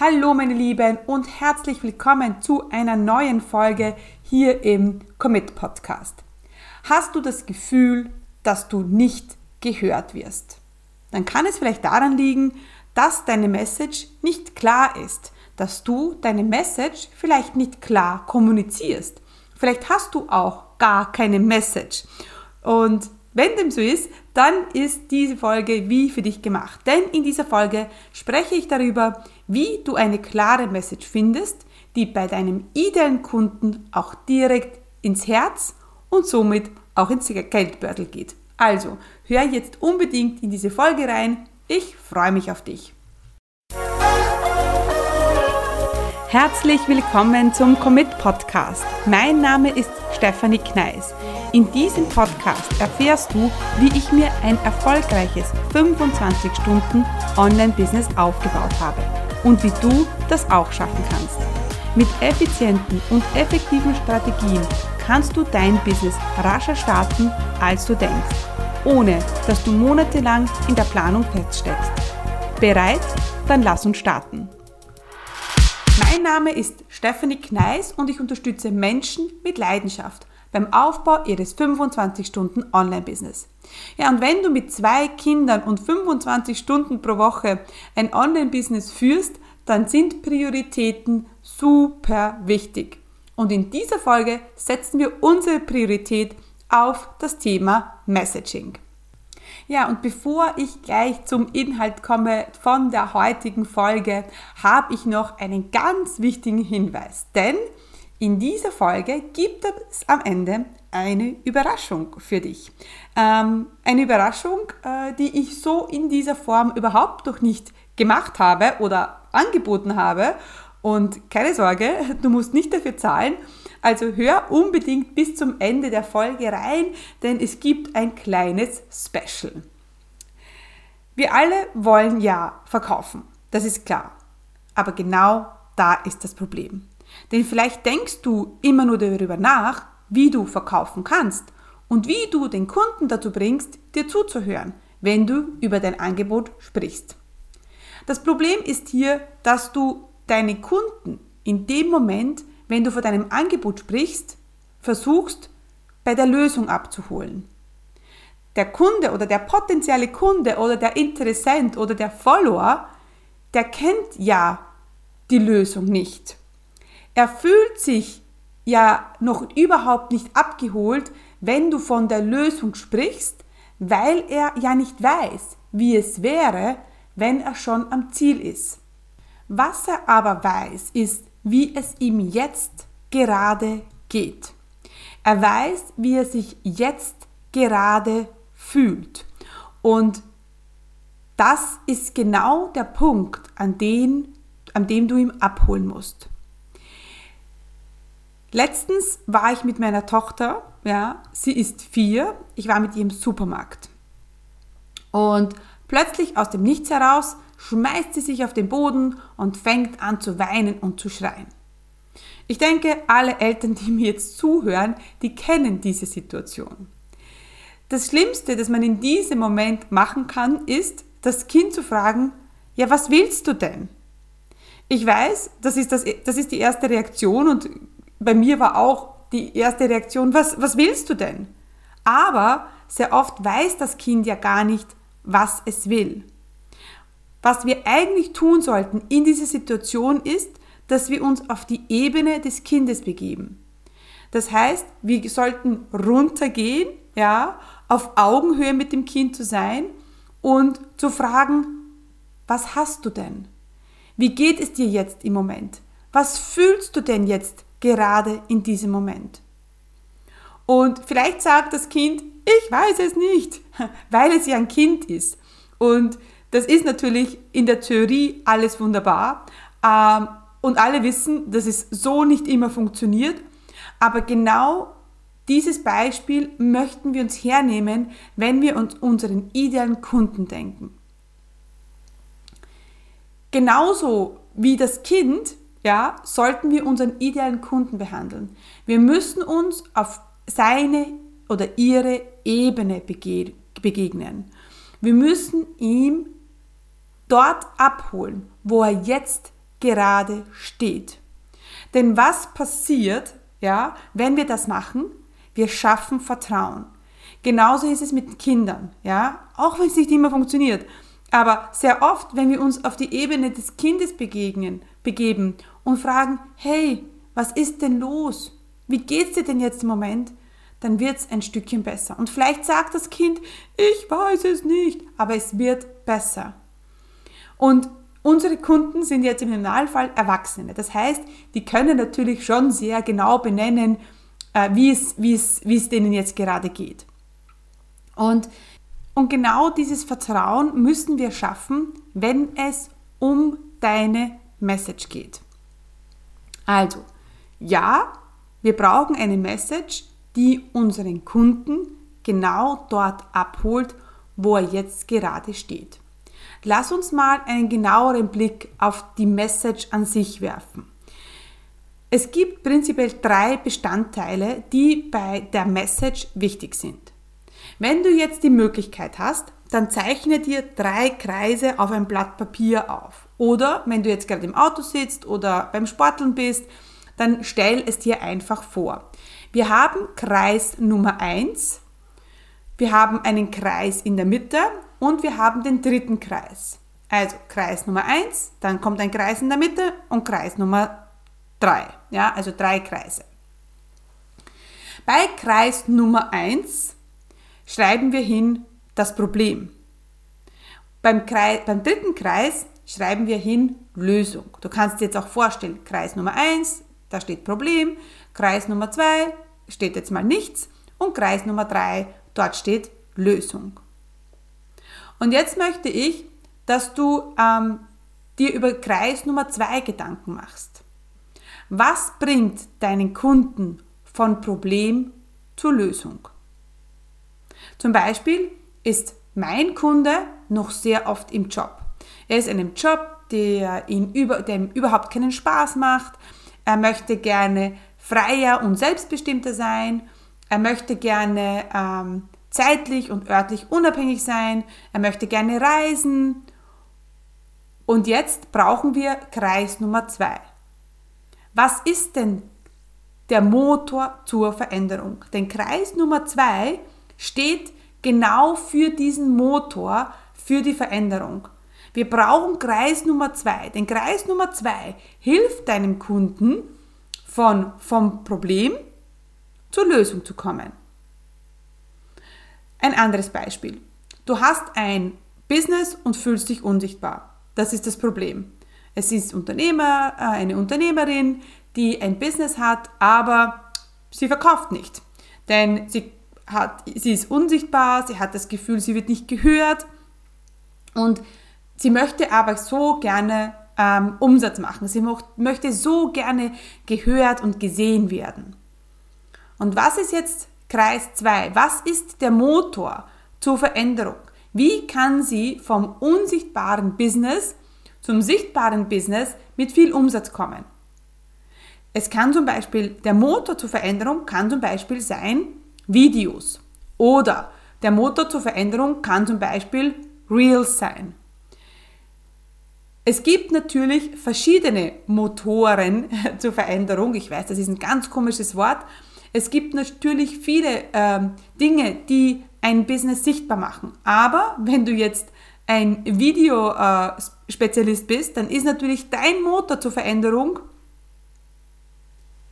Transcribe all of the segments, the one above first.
Hallo meine Lieben und herzlich willkommen zu einer neuen Folge hier im Commit Podcast. Hast du das Gefühl, dass du nicht gehört wirst? Dann kann es vielleicht daran liegen, dass deine Message nicht klar ist, dass du deine Message vielleicht nicht klar kommunizierst. Vielleicht hast du auch gar keine Message. Und wenn dem so ist, dann ist diese Folge wie für dich gemacht. Denn in dieser Folge spreche ich darüber, wie du eine klare Message findest, die bei deinem idealen Kunden auch direkt ins Herz und somit auch ins Geldbeutel geht. Also, hör jetzt unbedingt in diese Folge rein. Ich freue mich auf dich. Herzlich willkommen zum Commit Podcast. Mein Name ist Stefanie Kneis. In diesem Podcast erfährst du, wie ich mir ein erfolgreiches 25 Stunden Online-Business aufgebaut habe und wie du das auch schaffen kannst. Mit effizienten und effektiven Strategien kannst du dein Business rascher starten, als du denkst, ohne dass du monatelang in der Planung feststeckst. Bereit? Dann lass uns starten. Mein Name ist Stephanie Kneis und ich unterstütze Menschen mit Leidenschaft beim Aufbau ihres 25-Stunden-Online-Business. Ja, und wenn du mit zwei Kindern und 25 Stunden pro Woche ein Online-Business führst, dann sind Prioritäten super wichtig. Und in dieser Folge setzen wir unsere Priorität auf das Thema Messaging. Ja, und bevor ich gleich zum Inhalt komme von der heutigen Folge, habe ich noch einen ganz wichtigen Hinweis. Denn in dieser Folge gibt es am Ende eine Überraschung für dich. Ähm, eine Überraschung, äh, die ich so in dieser Form überhaupt noch nicht gemacht habe oder angeboten habe. Und keine Sorge, du musst nicht dafür zahlen. Also hör unbedingt bis zum Ende der Folge rein, denn es gibt ein kleines Special. Wir alle wollen ja verkaufen, das ist klar. Aber genau da ist das Problem. Denn vielleicht denkst du immer nur darüber nach, wie du verkaufen kannst und wie du den Kunden dazu bringst, dir zuzuhören, wenn du über dein Angebot sprichst. Das Problem ist hier, dass du deine Kunden in dem Moment, wenn du von deinem Angebot sprichst, versuchst, bei der Lösung abzuholen. Der Kunde oder der potenzielle Kunde oder der Interessent oder der Follower, der kennt ja die Lösung nicht. Er fühlt sich ja noch überhaupt nicht abgeholt, wenn du von der Lösung sprichst, weil er ja nicht weiß, wie es wäre, wenn er schon am Ziel ist. Was er aber weiß, ist, wie es ihm jetzt gerade geht. Er weiß, wie er sich jetzt gerade fühlt. Und das ist genau der Punkt, an, den, an dem du ihn abholen musst. Letztens war ich mit meiner Tochter, ja, sie ist vier, ich war mit ihr im Supermarkt. Und plötzlich aus dem Nichts heraus schmeißt sie sich auf den Boden und fängt an zu weinen und zu schreien. Ich denke, alle Eltern, die mir jetzt zuhören, die kennen diese Situation. Das Schlimmste, das man in diesem Moment machen kann, ist, das Kind zu fragen, ja, was willst du denn? Ich weiß, das ist, das, das ist die erste Reaktion und bei mir war auch die erste Reaktion, was, was willst du denn? Aber sehr oft weiß das Kind ja gar nicht, was es will. Was wir eigentlich tun sollten in dieser Situation ist, dass wir uns auf die Ebene des Kindes begeben. Das heißt, wir sollten runtergehen, ja, auf Augenhöhe mit dem Kind zu sein und zu fragen, was hast du denn? Wie geht es dir jetzt im Moment? Was fühlst du denn jetzt gerade in diesem Moment. Und vielleicht sagt das Kind, ich weiß es nicht, weil es ja ein Kind ist. Und das ist natürlich in der Theorie alles wunderbar. Ähm, und alle wissen, dass es so nicht immer funktioniert. Aber genau dieses Beispiel möchten wir uns hernehmen, wenn wir uns unseren idealen Kunden denken. Genauso wie das Kind ja, sollten wir unseren idealen Kunden behandeln. Wir müssen uns auf seine oder ihre Ebene begegnen. Wir müssen ihm dort abholen, wo er jetzt gerade steht. Denn was passiert, ja, wenn wir das machen? Wir schaffen Vertrauen. Genauso ist es mit Kindern, ja, auch wenn es nicht immer funktioniert. Aber sehr oft, wenn wir uns auf die Ebene des Kindes begegnen, begeben und fragen, hey, was ist denn los? Wie geht's dir denn jetzt im Moment? Dann wird es ein Stückchen besser. Und vielleicht sagt das Kind, ich weiß es nicht, aber es wird besser. Und unsere Kunden sind jetzt im Normalfall Erwachsene. Das heißt, die können natürlich schon sehr genau benennen, äh, wie, es, wie, es, wie es denen jetzt gerade geht. Und, und genau dieses Vertrauen müssen wir schaffen, wenn es um deine Message geht. Also, ja, wir brauchen eine Message, die unseren Kunden genau dort abholt, wo er jetzt gerade steht. Lass uns mal einen genaueren Blick auf die Message an sich werfen. Es gibt prinzipiell drei Bestandteile, die bei der Message wichtig sind. Wenn du jetzt die Möglichkeit hast, dann zeichne dir drei Kreise auf ein Blatt Papier auf. Oder wenn du jetzt gerade im Auto sitzt oder beim Sporteln bist, dann stell es dir einfach vor. Wir haben Kreis Nummer 1, wir haben einen Kreis in der Mitte und wir haben den dritten Kreis. Also Kreis Nummer 1, dann kommt ein Kreis in der Mitte und Kreis Nummer 3. Ja, also drei Kreise. Bei Kreis Nummer 1 schreiben wir hin das Problem. Beim, Kreis, beim dritten Kreis schreiben wir hin Lösung. Du kannst dir jetzt auch vorstellen, Kreis Nummer 1, da steht Problem, Kreis Nummer 2 steht jetzt mal nichts und Kreis Nummer 3, dort steht Lösung. Und jetzt möchte ich, dass du ähm, dir über Kreis Nummer 2 Gedanken machst. Was bringt deinen Kunden von Problem zur Lösung? Zum Beispiel ist mein Kunde noch sehr oft im Job. Er ist in einem Job, der, ihn über, der ihm überhaupt keinen Spaß macht. Er möchte gerne freier und selbstbestimmter sein. Er möchte gerne ähm, zeitlich und örtlich unabhängig sein. Er möchte gerne reisen. Und jetzt brauchen wir Kreis Nummer zwei. Was ist denn der Motor zur Veränderung? Denn Kreis Nummer zwei steht genau für diesen Motor, für die Veränderung. Wir brauchen Kreis Nummer zwei. Denn Kreis Nummer zwei hilft deinem Kunden, von, vom Problem zur Lösung zu kommen. Ein anderes Beispiel. Du hast ein Business und fühlst dich unsichtbar. Das ist das Problem. Es ist Unternehmer, äh, eine Unternehmerin, die ein Business hat, aber sie verkauft nicht. Denn sie, hat, sie ist unsichtbar, sie hat das Gefühl, sie wird nicht gehört und sie möchte aber so gerne ähm, Umsatz machen. Sie möchte so gerne gehört und gesehen werden. Und was ist jetzt Kreis 2? Was ist der Motor zur Veränderung? Wie kann sie vom unsichtbaren Business zum sichtbaren Business mit viel Umsatz kommen? Es kann zum Beispiel, der Motor zur Veränderung kann zum Beispiel sein Videos oder der Motor zur Veränderung kann zum Beispiel Reels sein. Es gibt natürlich verschiedene Motoren zur Veränderung. Ich weiß, das ist ein ganz komisches Wort. Es gibt natürlich viele ähm, Dinge, die ein Business sichtbar machen. Aber wenn du jetzt ein Videospezialist äh, bist, dann ist natürlich dein Motor zur Veränderung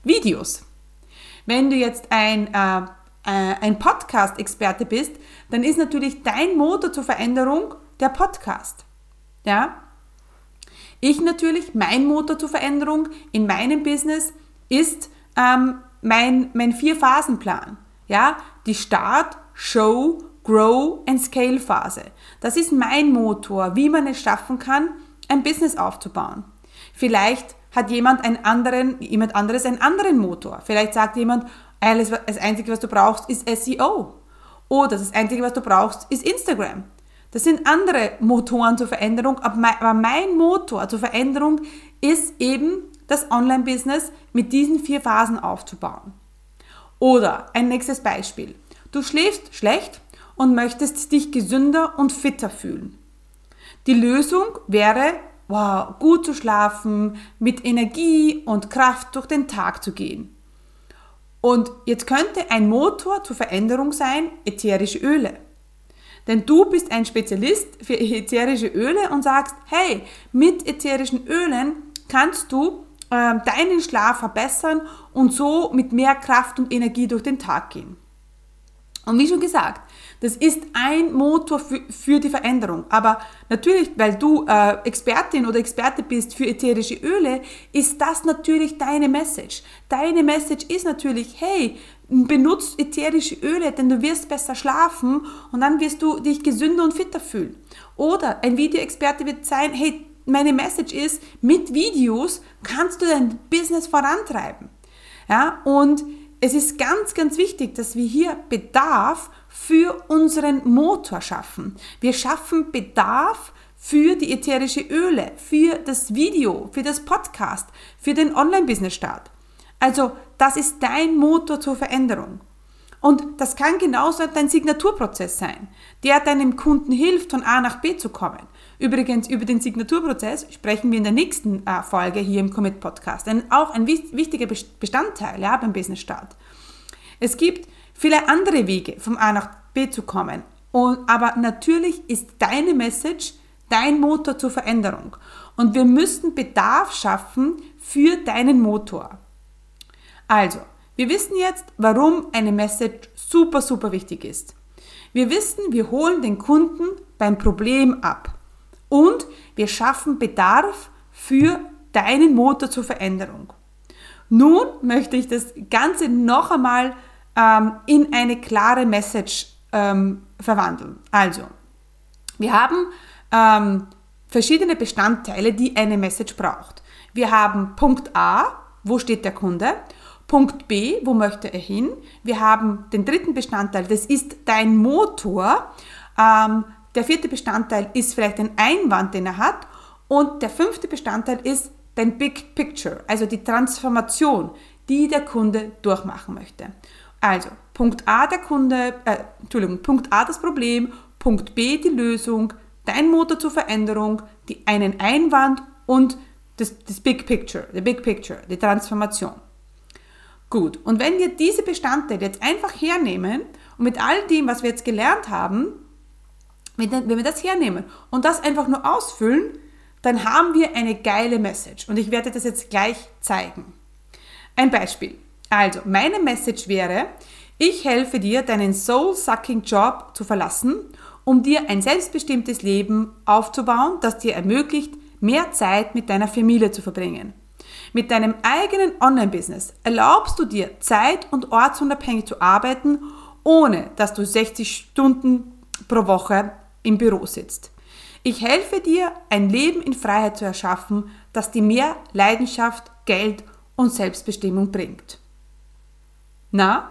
Videos. Wenn du jetzt ein, äh, äh, ein Podcast-Experte bist, dann ist natürlich dein Motor zur Veränderung der Podcast. Ja? Ich natürlich, mein Motor zur Veränderung in meinem Business ist ähm, mein, mein Vier-Phasen-Plan. Ja, die Start, Show, Grow and Scale Phase. Das ist mein Motor, wie man es schaffen kann, ein Business aufzubauen. Vielleicht hat jemand einen anderen, jemand anderes einen anderen Motor. Vielleicht sagt jemand, alles, das Einzige, was du brauchst, ist SEO. Oder das Einzige, was du brauchst, ist Instagram. Das sind andere Motoren zur Veränderung, aber mein Motor zur Veränderung ist eben das Online-Business mit diesen vier Phasen aufzubauen. Oder ein nächstes Beispiel. Du schläfst schlecht und möchtest dich gesünder und fitter fühlen. Die Lösung wäre wow, gut zu schlafen, mit Energie und Kraft durch den Tag zu gehen. Und jetzt könnte ein Motor zur Veränderung sein, ätherische Öle. Denn du bist ein Spezialist für ätherische Öle und sagst, hey, mit ätherischen Ölen kannst du äh, deinen Schlaf verbessern und so mit mehr Kraft und Energie durch den Tag gehen. Und wie schon gesagt, das ist ein Motor für, für die Veränderung. Aber natürlich, weil du äh, Expertin oder Experte bist für ätherische Öle, ist das natürlich deine Message. Deine Message ist natürlich, hey, benutzt ätherische Öle, denn du wirst besser schlafen und dann wirst du dich gesünder und fitter fühlen. Oder ein Videoexperte wird sein, hey, meine Message ist, mit Videos kannst du dein Business vorantreiben. Ja, und es ist ganz, ganz wichtig, dass wir hier Bedarf für unseren Motor schaffen. Wir schaffen Bedarf für die ätherische Öle, für das Video, für das Podcast, für den Online-Business-Start. Also das ist dein Motor zur Veränderung. Und das kann genauso dein Signaturprozess sein, der deinem Kunden hilft, von A nach B zu kommen. Übrigens, über den Signaturprozess sprechen wir in der nächsten äh, Folge hier im Commit Podcast. Denn auch ein wichtiger Bestandteil ja, beim Business Start. Es gibt viele andere Wege, vom A nach B zu kommen. Und, aber natürlich ist deine Message dein Motor zur Veränderung. Und wir müssen Bedarf schaffen für deinen Motor. Also, wir wissen jetzt, warum eine Message super, super wichtig ist. Wir wissen, wir holen den Kunden beim Problem ab. Und wir schaffen Bedarf für deinen Motor zur Veränderung. Nun möchte ich das Ganze noch einmal ähm, in eine klare Message ähm, verwandeln. Also, wir haben ähm, verschiedene Bestandteile, die eine Message braucht. Wir haben Punkt A, wo steht der Kunde? Punkt B, wo möchte er hin? Wir haben den dritten Bestandteil, das ist dein Motor. Ähm, der vierte Bestandteil ist vielleicht ein Einwand, den er hat. Und der fünfte Bestandteil ist dein Big Picture, also die Transformation, die der Kunde durchmachen möchte. Also Punkt A der Kunde, äh, Entschuldigung, Punkt A das Problem, Punkt B die Lösung, dein Motor zur Veränderung, die, einen Einwand und das, das Big Picture, the Big Picture, die Transformation. Gut, und wenn wir diese Bestandteile jetzt einfach hernehmen und mit all dem, was wir jetzt gelernt haben, wenn wir das hernehmen und das einfach nur ausfüllen, dann haben wir eine geile Message. Und ich werde das jetzt gleich zeigen. Ein Beispiel. Also, meine Message wäre, ich helfe dir, deinen soul-sucking Job zu verlassen, um dir ein selbstbestimmtes Leben aufzubauen, das dir ermöglicht, mehr Zeit mit deiner Familie zu verbringen. Mit deinem eigenen Online-Business erlaubst du dir, zeit- und ortsunabhängig zu arbeiten, ohne dass du 60 Stunden pro Woche im Büro sitzt. Ich helfe dir, ein Leben in Freiheit zu erschaffen, das dir mehr Leidenschaft, Geld und Selbstbestimmung bringt. Na,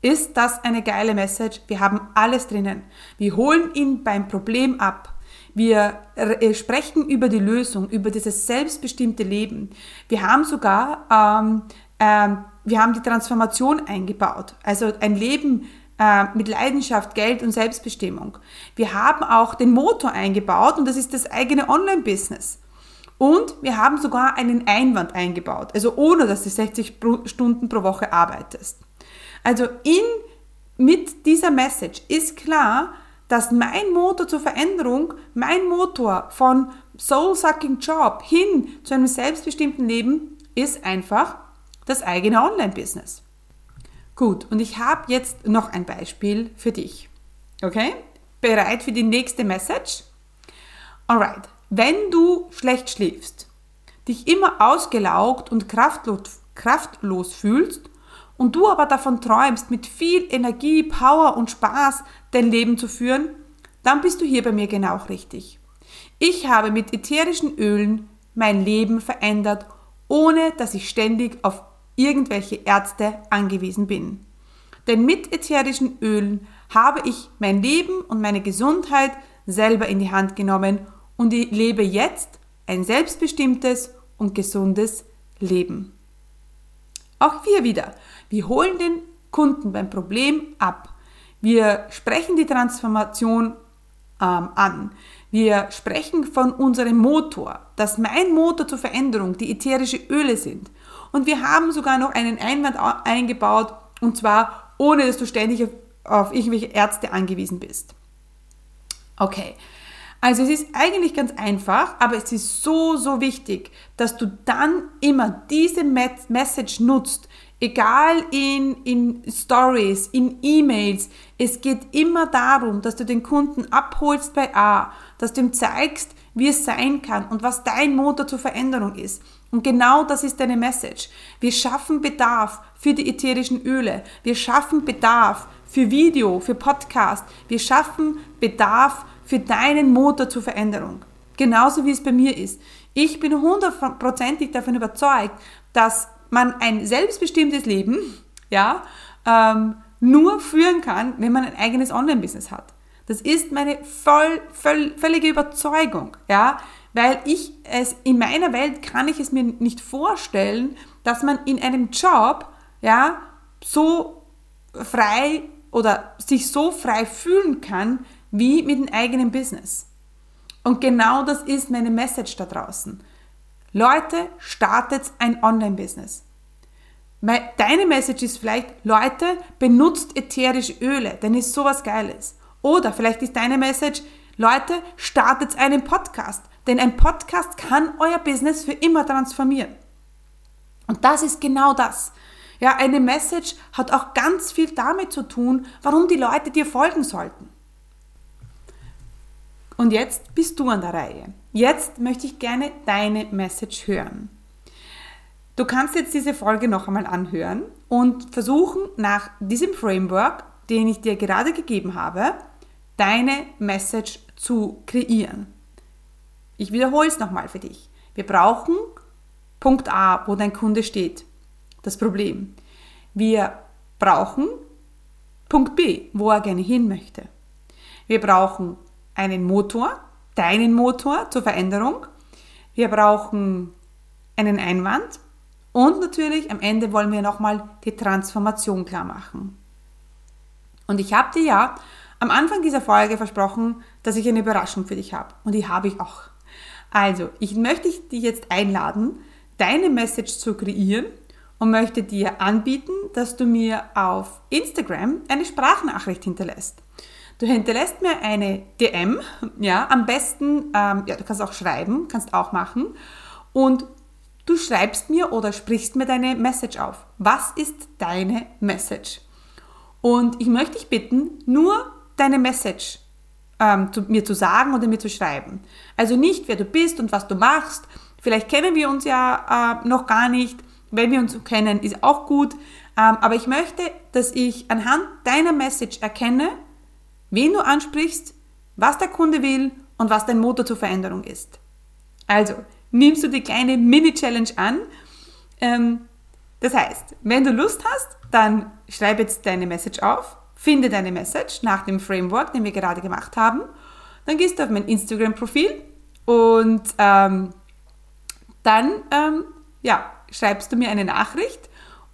ist das eine geile Message? Wir haben alles drinnen. Wir holen ihn beim Problem ab. Wir äh, sprechen über die Lösung, über dieses selbstbestimmte Leben. Wir haben sogar, ähm, ähm, wir haben die Transformation eingebaut. Also ein Leben äh, mit Leidenschaft, Geld und Selbstbestimmung. Wir haben auch den Motor eingebaut und das ist das eigene Online-Business. Und wir haben sogar einen Einwand eingebaut, also ohne dass du 60 Stunden pro Woche arbeitest. Also in, mit dieser Message ist klar, dass mein Motor zur Veränderung, mein Motor von Soul-Sucking Job hin zu einem selbstbestimmten Leben ist einfach das eigene Online-Business. Gut, und ich habe jetzt noch ein Beispiel für dich. Okay? Bereit für die nächste Message? Alright, wenn du schlecht schläfst, dich immer ausgelaugt und kraftlos, kraftlos fühlst und du aber davon träumst, mit viel Energie, Power und Spaß dein Leben zu führen, dann bist du hier bei mir genau richtig. Ich habe mit ätherischen Ölen mein Leben verändert, ohne dass ich ständig auf irgendwelche Ärzte angewiesen bin. Denn mit ätherischen Ölen habe ich mein Leben und meine Gesundheit selber in die Hand genommen und ich lebe jetzt ein selbstbestimmtes und gesundes Leben. Auch wir wieder. Wir holen den Kunden beim Problem ab. Wir sprechen die Transformation ähm, an. Wir sprechen von unserem Motor, dass mein Motor zur Veränderung die ätherische Öle sind. Und wir haben sogar noch einen Einwand eingebaut, und zwar ohne dass du ständig auf, auf irgendwelche Ärzte angewiesen bist. Okay, also es ist eigentlich ganz einfach, aber es ist so, so wichtig, dass du dann immer diese Message nutzt, egal in, in Stories, in E-Mails. Es geht immer darum, dass du den Kunden abholst bei A, dass du ihm zeigst, wie es sein kann und was dein Motor zur Veränderung ist. Und genau das ist deine Message. Wir schaffen Bedarf für die ätherischen Öle. Wir schaffen Bedarf für Video, für Podcast. Wir schaffen Bedarf für deinen Motor zur Veränderung. Genauso wie es bei mir ist. Ich bin hundertprozentig davon überzeugt, dass man ein selbstbestimmtes Leben, ja, ähm, nur führen kann, wenn man ein eigenes Online-Business hat. Das ist meine voll, voll, völlige Überzeugung, ja, weil ich es in meiner Welt kann ich es mir nicht vorstellen, dass man in einem Job, ja, so frei oder sich so frei fühlen kann, wie mit dem eigenen Business. Und genau das ist meine Message da draußen. Leute, startet ein Online-Business. Deine Message ist vielleicht, Leute, benutzt ätherische Öle, denn ist sowas Geiles. Oder vielleicht ist deine Message, Leute, startet einen Podcast, denn ein Podcast kann euer Business für immer transformieren. Und das ist genau das. Ja, eine Message hat auch ganz viel damit zu tun, warum die Leute dir folgen sollten. Und jetzt bist du an der Reihe. Jetzt möchte ich gerne deine Message hören. Du kannst jetzt diese Folge noch einmal anhören und versuchen, nach diesem Framework, den ich dir gerade gegeben habe, deine Message zu kreieren. Ich wiederhole es nochmal für dich. Wir brauchen Punkt A, wo dein Kunde steht, das Problem. Wir brauchen Punkt B, wo er gerne hin möchte. Wir brauchen einen Motor, deinen Motor zur Veränderung. Wir brauchen einen Einwand und natürlich am Ende wollen wir nochmal die Transformation klar machen. Und ich habe dir ja am Anfang dieser Folge versprochen, dass ich eine Überraschung für dich habe. Und die habe ich auch. Also, ich möchte dich jetzt einladen, deine Message zu kreieren und möchte dir anbieten, dass du mir auf Instagram eine Sprachnachricht hinterlässt. Du hinterlässt mir eine DM, ja, am besten, ähm, ja, du kannst auch schreiben, kannst auch machen. Und du schreibst mir oder sprichst mir deine Message auf. Was ist deine Message? Und ich möchte dich bitten, nur deine Message ähm, zu, mir zu sagen oder mir zu schreiben. Also nicht, wer du bist und was du machst. Vielleicht kennen wir uns ja äh, noch gar nicht. Wenn wir uns kennen, ist auch gut. Ähm, aber ich möchte, dass ich anhand deiner Message erkenne, wen du ansprichst, was der Kunde will und was dein Motor zur Veränderung ist. Also, nimmst du die kleine Mini-Challenge an. Ähm, das heißt, wenn du Lust hast, dann schreib jetzt deine Message auf, finde deine Message nach dem Framework, den wir gerade gemacht haben. Dann gehst du auf mein Instagram-Profil und ähm, dann ähm, ja, schreibst du mir eine Nachricht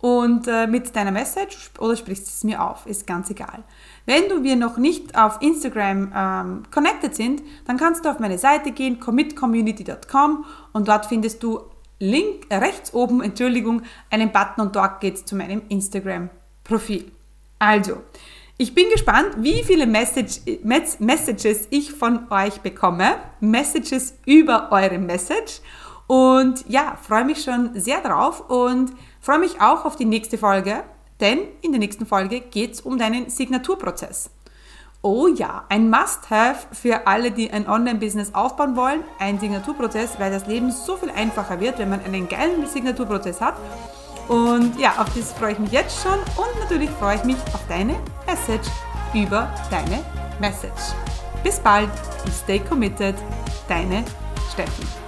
und äh, mit deiner Message oder sprichst es mir auf, ist ganz egal. Wenn du wir noch nicht auf Instagram ähm, connected sind, dann kannst du auf meine Seite gehen, commitcommunity.com und dort findest du Link, äh, rechts oben, Entschuldigung, einen Button und dort geht es zu meinem Instagram-Profil. Also, ich bin gespannt, wie viele Message, Messages ich von euch bekomme. Messages über eure Message. Und ja, freue mich schon sehr drauf und freue mich auch auf die nächste Folge, denn in der nächsten Folge geht es um deinen Signaturprozess. Oh ja, ein Must-Have für alle, die ein Online-Business aufbauen wollen, ein Signaturprozess, weil das Leben so viel einfacher wird, wenn man einen geilen Signaturprozess hat. Und ja, auf das freue ich mich jetzt schon und natürlich freue ich mich auf deine Message über deine Message. Bis bald und stay committed, deine Steffi.